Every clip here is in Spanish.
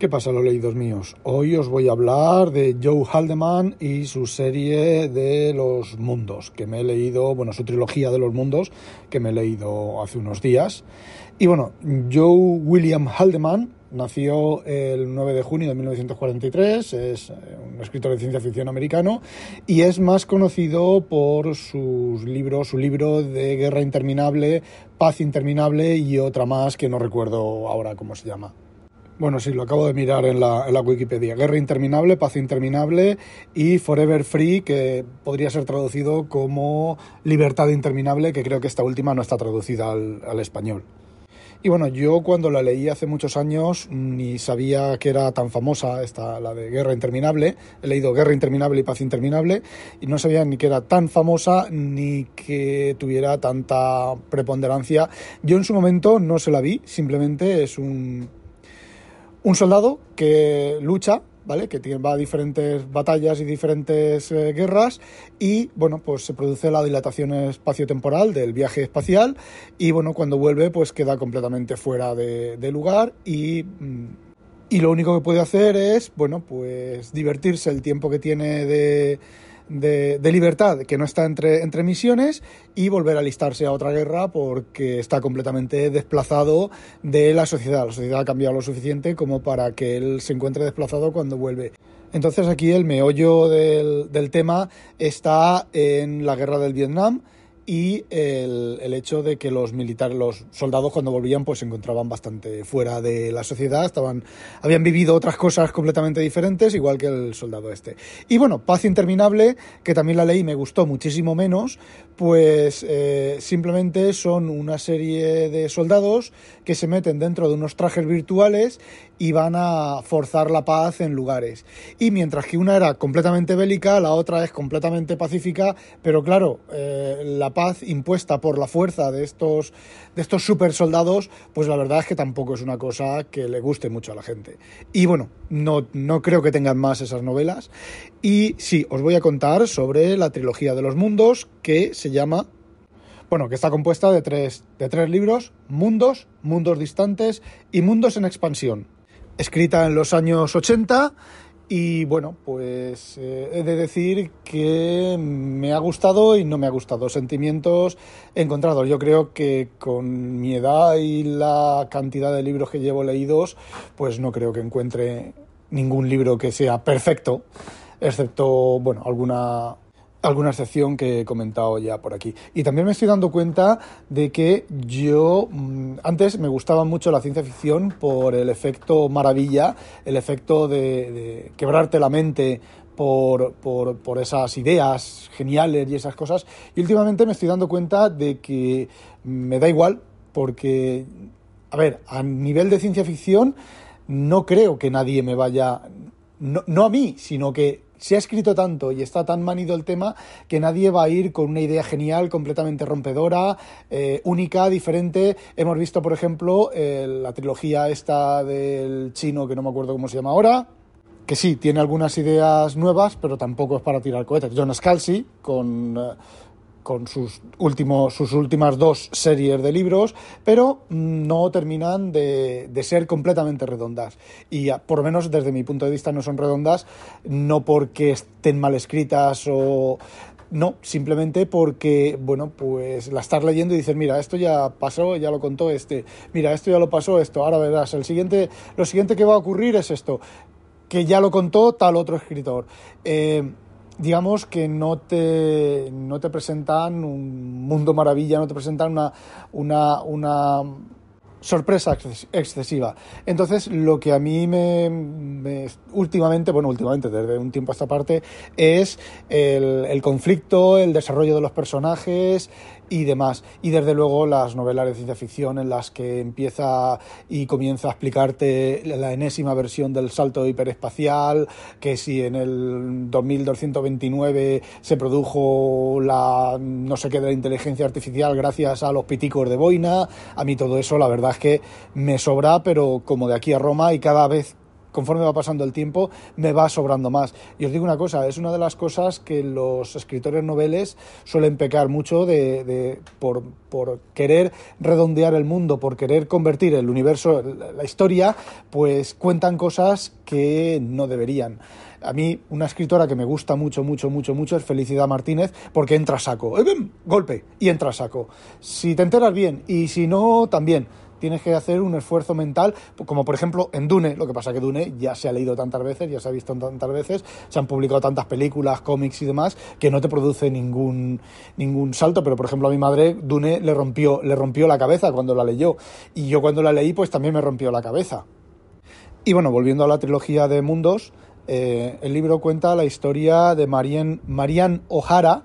¿Qué pasa, los leídos míos? Hoy os voy a hablar de Joe Haldeman y su serie de los mundos, que me he leído, bueno, su trilogía de los mundos, que me he leído hace unos días. Y bueno, Joe William Haldeman nació el 9 de junio de 1943, es eh, un escritor de ciencia ficción americano y es más conocido por sus libros, su libro de Guerra Interminable, Paz Interminable y otra más que no recuerdo ahora cómo se llama. Bueno, sí, lo acabo de mirar en la, Wikipedia. Guerra interminable, paz interminable y Forever Free, que podría ser traducido como libertad interminable, que creo que esta última no está traducida al, al español. Y bueno, yo cuando la leí hace muchos años ni sabía que era tan famosa esta, la de Guerra Interminable. He leído Guerra Interminable y Paz Interminable y no sabía ni que era tan famosa ni que tuviera tanta preponderancia. Yo en su momento no se la vi, simplemente es un un soldado que lucha, ¿vale? Que va a diferentes batallas y diferentes eh, guerras y, bueno, pues se produce la dilatación espaciotemporal del viaje espacial y, bueno, cuando vuelve, pues queda completamente fuera de, de lugar y... Mm, y lo único que puede hacer es, bueno, pues divertirse el tiempo que tiene de, de, libertad que no está entre, entre misiones y volver a alistarse a otra guerra porque está completamente desplazado de la sociedad. La sociedad ha cambiado lo suficiente como para que él se encuentre desplazado cuando vuelve. Entonces aquí el meollo del, del tema está en la guerra del Vietnam y el, el, hecho de que los militares, los soldados cuando volvían pues se encontraban bastante fuera de la sociedad, estaban, habían vivido otras cosas completamente diferentes, igual que el soldado este. Y bueno, Paz Interminable, que también la leí me gustó muchísimo menos, pues eh, simplemente son una serie de soldados que se meten dentro de unos trajes virtuales y van a forzar la paz en lugares. Y mientras que una era completamente bélica, la otra es completamente pacífica, pero claro, eh, la paz impuesta por la fuerza de estos, de estos super soldados, pues la verdad es que tampoco es una cosa que le guste mucho a la gente. Y bueno, no, no creo que tengan más esas novelas. Y sí, os voy a contar sobre la trilogía de los mundos que se llama bueno, que está compuesta de tres, de tres libros, Mundos, Mundos Distantes y Mundos en Expansión escrita en los años 80 y bueno, pues eh, he de decir que me ha gustado y no me ha gustado. Sentimientos encontrados. Yo creo que con mi edad y la cantidad de libros que llevo leídos, pues no creo que encuentre ningún libro que sea perfecto, excepto, bueno, alguna alguna excepción que he comentado ya por aquí. Y también me estoy dando cuenta de que yo mm, antes me gustaba mucho la ciencia ficción por el efecto maravilla, el efecto de, quebrarte la mente por, por, por, esas ideas geniales y esas cosas. Y últimamente me estoy dando cuenta de que me da igual porque, a ver, a nivel de ciencia ficción no creo que nadie me vaya, no, no a mí, sino que se ha escrito tanto y está tan manido el tema que nadie va a ir con una idea genial, completamente rompedora, eh, única, diferente. Hemos visto, por ejemplo, la trilogía esta del chino, que no me acuerdo cómo se llama ahora, que sí, tiene algunas ideas nuevas, pero tampoco es para tirar cohetes. John Scalzi, con... Con sus, últimos, sus últimas dos series de libros, pero no terminan de, de ser completamente redondas. Y por lo menos desde mi punto de vista no son redondas, no porque estén mal escritas o no, simplemente porque, bueno, pues la estás leyendo y dices, mira, esto ya pasó, ya lo contó este, mira, esto ya lo pasó esto, ahora verás, el siguiente, lo siguiente que va a ocurrir es esto, que ya lo contó tal otro escritor. Eh, digamos que no te, no te presentan un mundo maravilla, no te presentan una, una, una sorpresa excesiva. Entonces, lo que a mí me, últimamente, bueno, últimamente, desde un tiempo a esta parte, es el, el conflicto, el desarrollo de los personajes, y demás. Y desde luego las novelas de ciencia ficción en las que empieza y comienza a explicarte la enésima versión del salto hiperespacial, que si en el 2229 se produjo la no sé qué de la inteligencia artificial gracias a los piticos de boina, a mí todo eso la verdad es que me sobra, pero como de aquí a Roma y cada vez conforme va pasando el tiempo, me va sobrando más. Y os digo una cosa, es una de las cosas que los escritores noveles suelen pecar mucho de, por, querer redondear el mundo, por querer convertir el universo, la historia, pues cuentan cosas que no deberían. A mí, una escritora que me gusta mucho, mucho, mucho, mucho es Felicidad Martínez, porque entra a saco. ¡Eh, golpe, y entra a saco. Si te enteras bien, y si no, también tienes que hacer un esfuerzo mental, como por ejemplo en Dune, lo que pasa que Dune ya se ha leído tantas veces, ya se ha visto tantas veces, se han publicado tantas películas, cómics y demás, que no te produce ningún, ningún salto, pero por ejemplo a mi madre Dune le rompió, le rompió la cabeza cuando la leyó, y yo cuando la leí pues también me rompió la cabeza. Y bueno, volviendo a la trilogía de mundos, eh, el libro cuenta la historia de Marianne, Marianne O'Hara,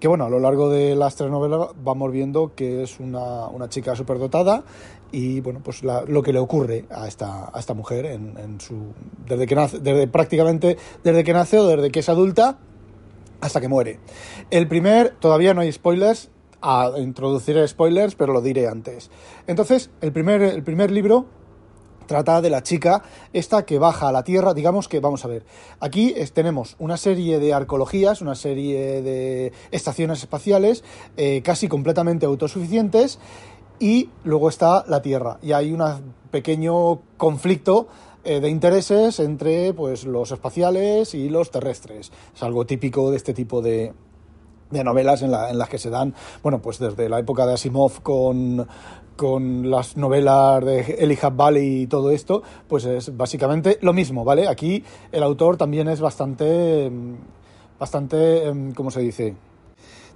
que bueno, a lo largo de las tres novelas vamos viendo que es una, una chica superdotada y bueno, pues lo que le ocurre a esta, a esta mujer en, su, desde que nace, desde prácticamente desde que nace o desde que es adulta hasta que muere. El primer, todavía no hay spoilers, a introducir spoilers, pero lo diré antes. Entonces, el primer, el primer libro trata de la chica esta que baja a la Tierra, digamos que, vamos a ver, aquí tenemos una serie de arqueologías, una serie de estaciones espaciales eh, casi completamente autosuficientes y luego está la Tierra y hay un pequeño conflicto eh, de intereses entre pues, los espaciales y los terrestres. Es algo típico de este tipo de, de novelas en, la, en, las que se dan, bueno, pues desde la época de Asimov con, con las novelas de Elijah Valley y todo esto, pues es básicamente lo mismo, ¿vale? Aquí el autor también es bastante, bastante, em, ¿cómo se dice?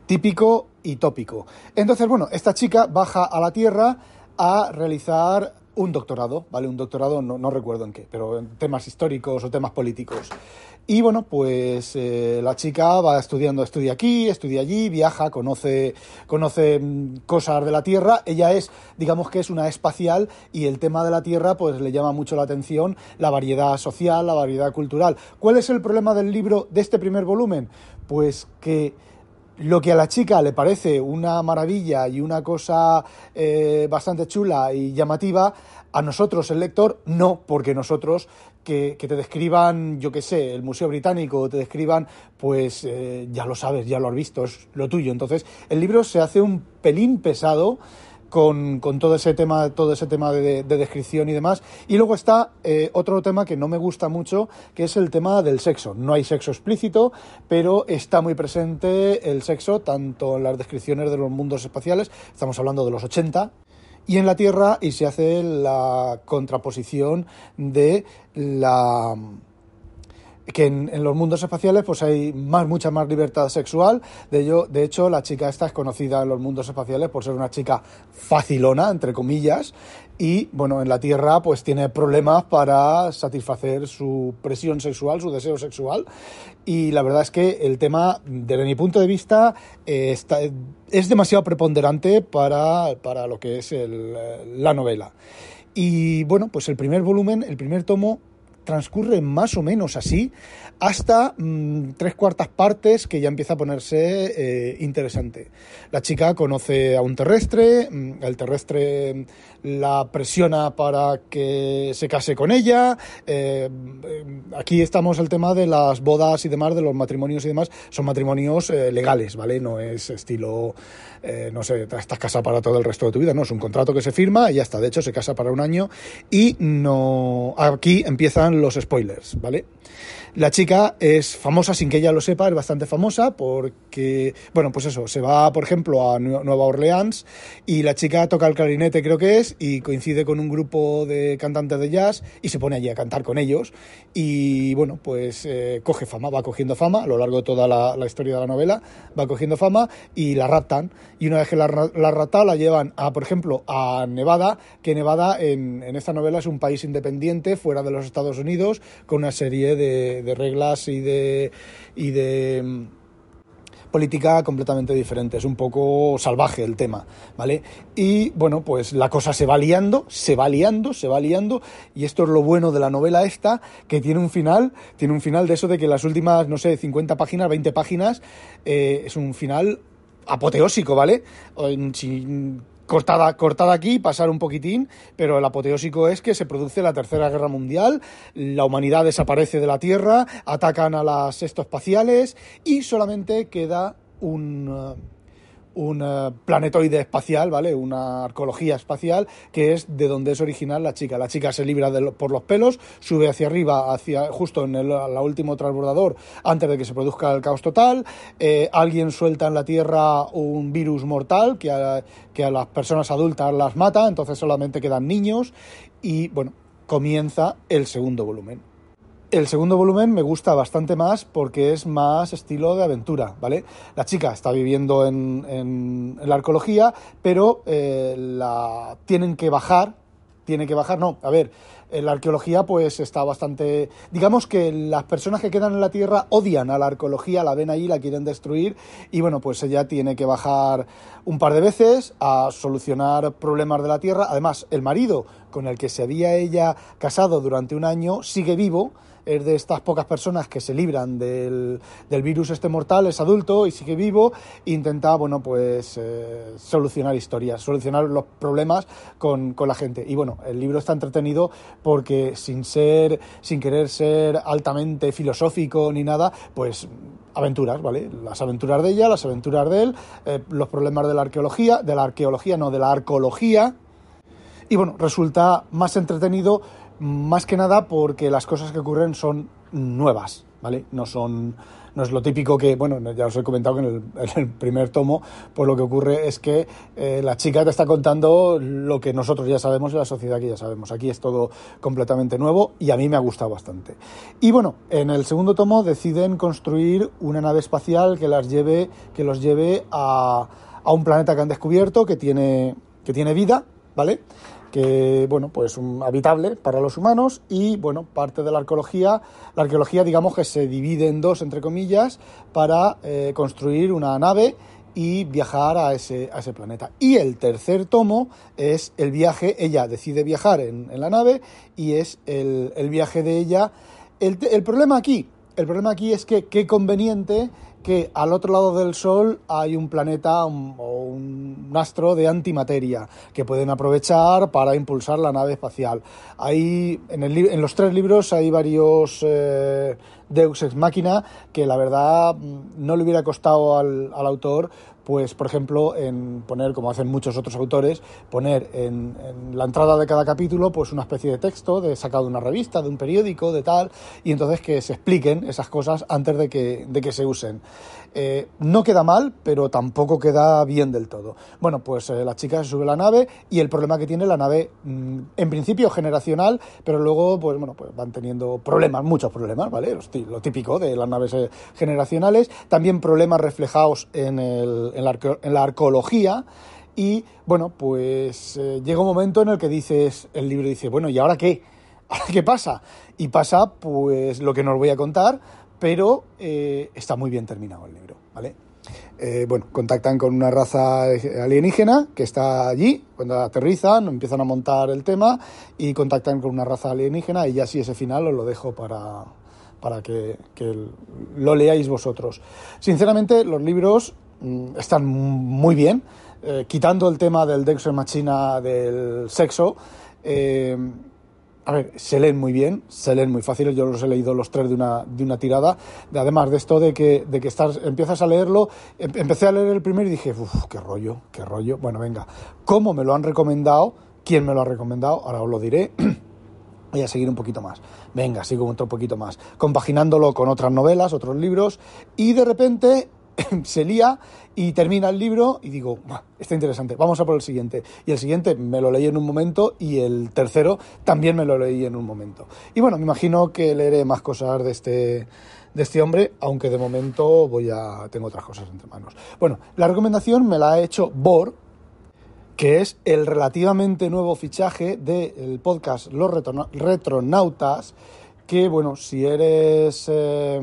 Típico y tópico. Entonces, bueno, esta chica baja a la Tierra a realizar un doctorado, ¿vale? Un doctorado, no, no recuerdo en qué, pero en temas históricos o temas políticos. Y bueno, pues eh, la chica va estudiando, estudia aquí, estudia allí, viaja, conoce, conoce mm, cosas de la Tierra. Ella es, digamos que es una espacial y el tema de la Tierra pues le llama mucho la atención la variedad social, la variedad cultural. ¿Cuál es el problema del libro de este primer volumen? Pues que lo que a la chica le parece una maravilla y una cosa eh, bastante chula y llamativa, a nosotros, el lector, no, porque nosotros que, te describan, yo qué sé, el Museo Británico, te describan, pues eh, ya lo sabes, ya lo has visto, es lo tuyo. Entonces, el libro se hace un pelín pesado. Con, todo ese tema, todo ese tema de, descripción y demás. Y luego está eh, otro tema que no me gusta mucho, que es el tema del sexo. No hay sexo explícito, pero está muy presente el sexo, tanto en las descripciones de los mundos espaciales, estamos hablando de los 80, y en la Tierra y se hace la contraposición de la que en, los mundos espaciales pues hay más, mucha más libertad sexual. De, ello, de hecho, la chica esta es conocida en los mundos espaciales por ser una chica facilona, entre comillas, y bueno, en la Tierra pues tiene problemas para satisfacer su presión sexual, su deseo sexual. Y la verdad es que el tema, desde mi punto de vista, eh, está, es demasiado preponderante para, para lo que es la novela. Y bueno, pues el primer volumen, el primer tomo, transcurre más o menos así hasta mm, tres cuartas partes que ya empieza a ponerse eh, interesante. La chica conoce a un terrestre, mm, el terrestre la presiona para que se case con ella. Eh, aquí estamos el tema de las bodas y demás, de los matrimonios y demás, son matrimonios eh, legales, ¿vale? No es estilo, no sé, estás casada para todo el resto de tu vida, no, es un contrato que se firma y ya está, de hecho se casa para un año y no, aquí empiezan los spoilers, ¿vale? La chica es famosa sin que ella lo sepa, es bastante famosa porque, bueno, pues eso, se va, por ejemplo, a Nueva Orleans y la chica toca el clarinete, creo que es, y coincide con un grupo de cantantes de jazz y se pone allí a cantar con ellos. Y bueno, pues eh, coge fama, va cogiendo fama a lo largo de toda la, historia de la novela, va cogiendo fama y la raptan. Y una vez que la, la raptan, la llevan a, por ejemplo, a Nevada, que Nevada en, en esta novela es un país independiente fuera de los Estados Unidos, con una serie de de reglas y de, y de mm, política completamente diferente, es un poco salvaje el tema, ¿vale? Y bueno, pues la cosa se va liando, se va liando, se va liando, y esto es lo bueno de la novela esta, que tiene un final, tiene un final de eso de que las últimas, no sé, 50 páginas, 20 páginas, eh, es un final apoteósico, ¿vale? Cortada, cortada aquí, pasar un poquitín, pero el apoteósico es que se produce la Tercera Guerra Mundial, la humanidad desaparece de la Tierra, atacan a las espaciales y solamente queda un un eh, planetoide espacial, ¿vale? Una arqueología espacial, que es de donde es original la chica. La chica se libra por los pelos, sube hacia arriba, hacia justo en el último transbordador, antes de que se produzca el caos total. Eh, alguien suelta en la Tierra un virus mortal que a, que a las personas adultas las mata, entonces solamente quedan niños. Y bueno, comienza el segundo volumen. El segundo volumen me gusta bastante más porque es más estilo de aventura, ¿vale? La chica está viviendo en, la arqueología, pero eh, la tienen que bajar, tiene que bajar, no, a ver, en la arqueología pues está bastante... Digamos que las personas que quedan en la Tierra odian a la arqueología, la ven ahí, la quieren destruir y bueno, pues ella tiene que bajar un par de veces a solucionar problemas de la Tierra. Además, el marido con el que se había ella casado durante un año sigue vivo es de estas pocas personas que se libran del, virus este mortal, es adulto y sigue vivo, intenta, bueno, pues eh, solucionar historias, solucionar los problemas con, la gente. Y bueno, el libro está entretenido porque sin ser, sin querer ser altamente filosófico ni nada, pues aventuras, ¿vale? Las aventuras de ella, las aventuras de él, eh, los problemas de la arqueología, de la arqueología, no, de la arqueología. Y bueno, resulta más entretenido más que nada porque las cosas que ocurren son nuevas, ¿vale? No son no es lo típico que, bueno, ya os he comentado que en el, primer tomo, pues lo que ocurre es que eh, la chica te está contando lo que nosotros ya sabemos y la sociedad que ya sabemos. Aquí es todo completamente nuevo y a mí me ha gustado bastante. Y bueno, en el segundo tomo deciden construir una nave espacial que las lleve, que los lleve a, a un planeta que han descubierto que tiene, que tiene vida, ¿vale? Que bueno, pues un habitable para los humanos y bueno, parte de la arqueología, la arqueología digamos que se divide en dos entre comillas para eh, construir una nave y viajar a ese, a ese planeta. Y el tercer tomo es el viaje, ella decide viajar en, la nave y es el, viaje de ella. El, el problema aquí, el problema aquí es que qué conveniente que al otro lado del Sol hay un planeta o un astro de antimateria que pueden aprovechar para impulsar la nave espacial. Hay, en, el, en los tres libros hay varios eh, Deus Ex Machina que la verdad mm, no le hubiera costado al autor pues por ejemplo en poner, como hacen muchos otros autores, poner en, la entrada de cada capítulo pues una especie de texto de sacado de una revista, de un periódico, de tal, y entonces que se expliquen esas cosas antes de que, de que se usen. Eh, no queda mal, pero tampoco queda bien del todo. Bueno, pues eh, la chica se sube a la nave y el problema que tiene la nave, mm, en principio generacional, pero luego pues bueno, pues van teniendo problemas, muchos problemas, ¿vale? Lo típico de las naves eh, generacionales, también problemas reflejados en el en la, arqueología. Y bueno, pues eh, llega un momento en el que dices, el libro dice, bueno, ¿y ahora qué? ¿Ahora qué pasa? Y pasa pues lo que no os voy a contar, pero eh, está muy bien terminado el libro, ¿vale? Eh, bueno, contactan con una raza alienígena que está allí, cuando aterrizan, empiezan a montar el tema y contactan con una raza alienígena y ya si ese final os lo dejo para, para que, lo leáis vosotros. Sinceramente, los libros Mm, están muy bien, eh, quitando el tema del Dexter Machina del sexo. A ver, se leen muy bien, se leen muy fáciles, yo los he leído los tres de una, de una tirada. Además de esto de que, de que estás, empiezas a leerlo, em, empecé a leer el primero y dije, uff, qué rollo, qué rollo. Bueno, venga, ¿cómo me lo han recomendado? ¿Quién me lo ha recomendado? Ahora os lo diré. Voy a seguir un poquito más. Venga, sigo otro poquito más. Compaginándolo con otras novelas, otros libros. Y de repente se lía y termina el libro y digo, está interesante, vamos a por el siguiente. Y el siguiente me lo leí en un momento y el tercero también me lo leí en un momento. Y bueno, me imagino que leeré más cosas de este, de este hombre, aunque de momento voy a, tengo otras cosas entre manos. Bueno, la recomendación me la ha hecho Bor, que es el relativamente nuevo fichaje del podcast Los Retronautas, que bueno, si eres... Eh,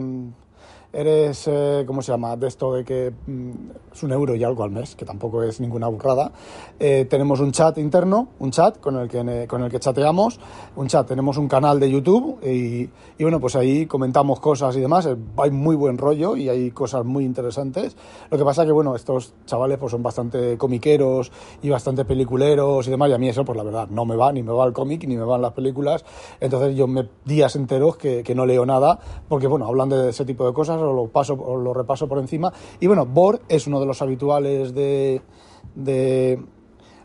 eres, eh, ¿cómo se llama? De esto de que mm, es un euro y algo al mes, que tampoco es ninguna burrada. Eh, tenemos un chat interno, un chat con el, que, con el que chateamos, un chat, tenemos un canal de YouTube y, y bueno, pues ahí comentamos cosas y demás. Hay muy buen rollo y hay cosas muy interesantes. Lo que pasa que, bueno, estos chavales pues son bastante comiqueros y bastante peliculeros y demás, y a mí eso, pues la verdad, no me va, ni me va el cómic, ni me van las películas. Entonces yo me días enteros que, que no leo nada, porque bueno, hablan de ese tipo de cosas, o lo paso, o lo repaso por encima. Y bueno, Bor es uno de los habituales de, de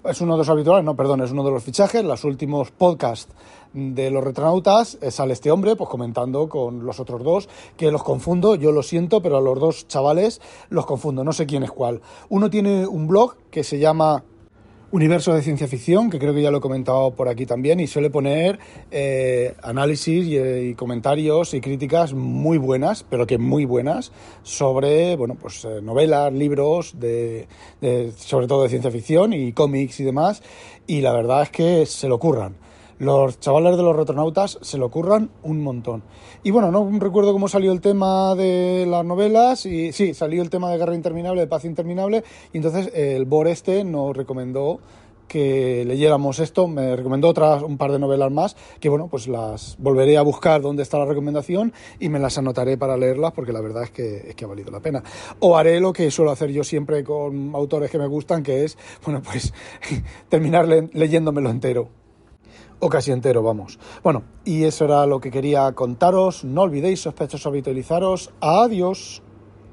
es uno de los habituales, no, perdón, es uno de los fichajes. Los últimos podcasts de los retranautas eh, sale este hombre, pues comentando con los otros dos, que los confundo, yo lo siento, pero a los dos chavales los confundo, no sé quién es cuál. Uno tiene un blog que se llama universo de ciencia ficción, que creo que ya lo he comentado por aquí también, y suele poner eh, análisis y, comentarios y críticas muy buenas, pero que muy buenas, sobre bueno, pues, eh, novelas, libros, de, sobre todo de ciencia ficción y cómics y demás, y la verdad es que se lo curran los chavales de los retronautas se lo ocurran un montón. Y bueno, no recuerdo cómo salió el tema de las novelas, y sí, salió el tema de Guerra Interminable, de Paz Interminable, y entonces el Bor este nos recomendó que leyéramos esto, me recomendó otras un par de novelas más, que bueno, pues las volveré a buscar dónde está la recomendación y me las anotaré para leerlas porque la verdad es que, es que ha valido la pena. O haré lo que suelo hacer yo siempre con autores que me gustan, que es, bueno, pues terminar leyéndomelo entero o casi entero, vamos. Bueno, y eso era lo que quería contaros. No olvidéis, sospechosos, habitualizaros. Adiós.